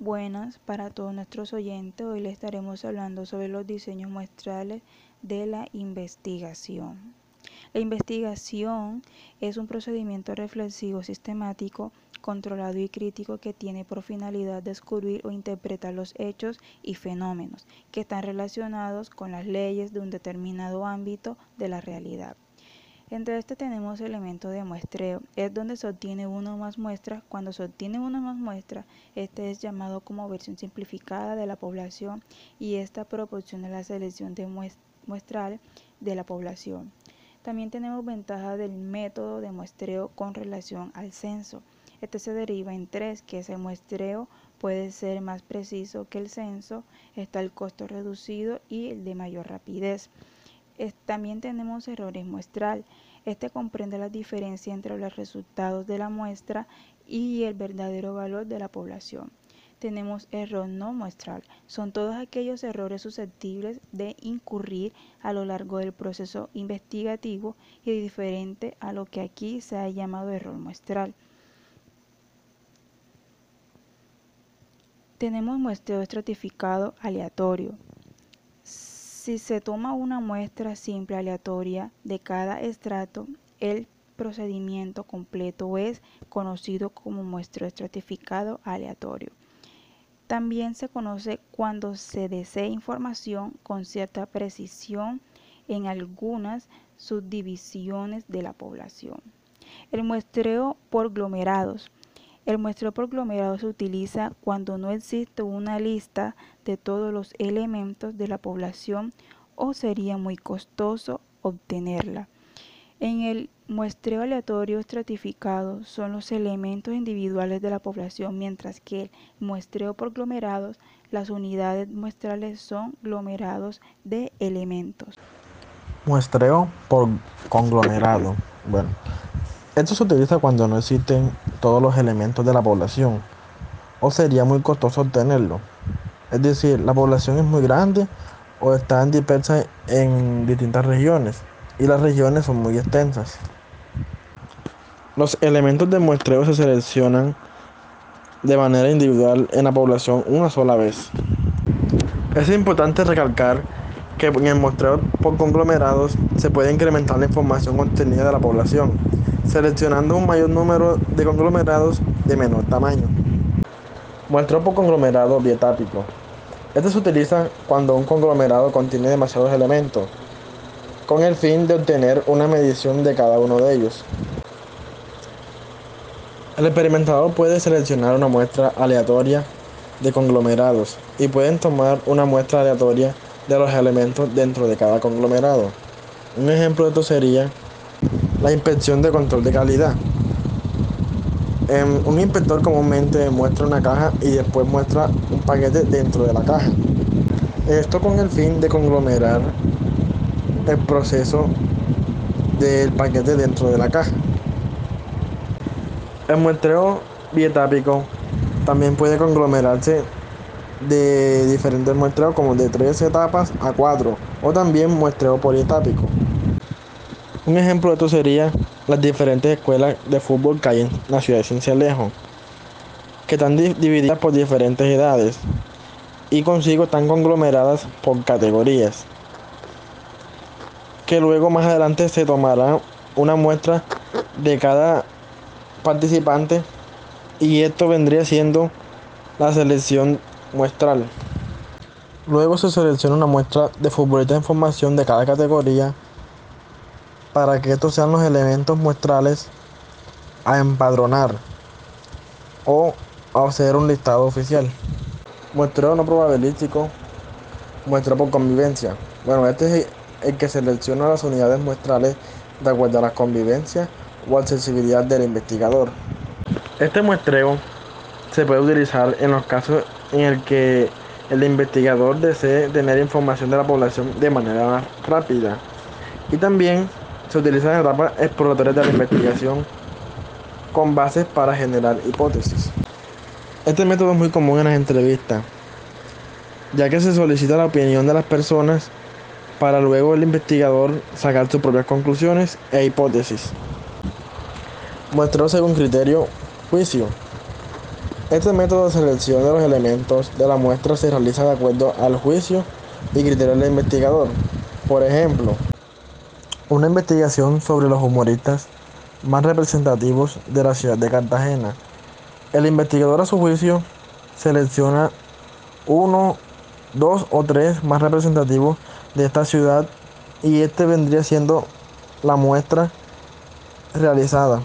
Buenas para todos nuestros oyentes. Hoy les estaremos hablando sobre los diseños muestrales de la investigación. La investigación es un procedimiento reflexivo sistemático, controlado y crítico que tiene por finalidad descubrir o interpretar los hechos y fenómenos que están relacionados con las leyes de un determinado ámbito de la realidad. Entre este tenemos elemento de muestreo, es donde se obtiene una o más muestras. Cuando se obtiene una o más muestras, este es llamado como versión simplificada de la población y esta proporciona la selección de muestral de la población. También tenemos ventaja del método de muestreo con relación al censo. Este se deriva en tres, que es el muestreo puede ser más preciso que el censo, está el costo reducido y el de mayor rapidez también tenemos errores muestral. Este comprende la diferencia entre los resultados de la muestra y el verdadero valor de la población. Tenemos error no muestral. Son todos aquellos errores susceptibles de incurrir a lo largo del proceso investigativo y diferente a lo que aquí se ha llamado error muestral. Tenemos muestreo estratificado aleatorio. Si se toma una muestra simple aleatoria de cada estrato, el procedimiento completo es conocido como muestreo estratificado aleatorio. También se conoce cuando se desea información con cierta precisión en algunas subdivisiones de la población. El muestreo por glomerados el muestreo por aglomerado se utiliza cuando no existe una lista de todos los elementos de la población o sería muy costoso obtenerla. En el muestreo aleatorio estratificado son los elementos individuales de la población, mientras que el muestreo por aglomerados, las unidades muestrales son aglomerados de elementos. Muestreo por conglomerado. Bueno, esto se utiliza cuando no existen todos los elementos de la población o sería muy costoso obtenerlo. Es decir, la población es muy grande o están dispersas en distintas regiones y las regiones son muy extensas. Los elementos de muestreo se seleccionan de manera individual en la población una sola vez. Es importante recalcar que en el muestreo por conglomerados se puede incrementar la información contenida de la población seleccionando un mayor número de conglomerados de menor tamaño. Muestreo por conglomerado bietápico. Este se utiliza cuando un conglomerado contiene demasiados elementos, con el fin de obtener una medición de cada uno de ellos. El experimentador puede seleccionar una muestra aleatoria de conglomerados y pueden tomar una muestra aleatoria de los elementos dentro de cada conglomerado. Un ejemplo de esto sería la inspección de control de calidad. Em, un inspector comúnmente muestra una caja y después muestra un paquete dentro de la caja. Esto con el fin de conglomerar el proceso del paquete dentro de la caja. El muestreo bietápico también puede conglomerarse de diferentes muestreos como de tres etapas a cuatro o también muestreo polietápico. Un ejemplo de esto sería las diferentes escuelas de fútbol que hay en la ciudad de Cincelejo, que están divididas por diferentes edades y consigo están conglomeradas por categorías. Que luego más adelante se tomará una muestra de cada participante y esto vendría siendo la selección muestral. Luego se selecciona una muestra de futbolistas de información de cada categoría para que estos sean los elementos muestrales a empadronar o a hacer un listado oficial. Muestreo no probabilístico, muestreo por convivencia. Bueno, este es el que selecciona las unidades muestrales de acuerdo a la convivencia o accesibilidad del investigador. Este muestreo se puede utilizar en los casos en el que el investigador desee tener información de la población de manera más rápida y también se utilizan etapas exploratorias de la investigación con bases para generar hipótesis. Este método es muy común en las entrevistas, ya que se solicita la opinión de las personas para luego el investigador sacar sus propias conclusiones e hipótesis. Muestreo según criterio juicio. Este método de selección de los elementos de la muestra se realiza de acuerdo al juicio y criterio del investigador. Por ejemplo, una investigación sobre los humoristas más representativos de la ciudad de Cartagena. El investigador a su juicio selecciona uno, dos o tres más representativos de esta ciudad y este vendría siendo la muestra realizada.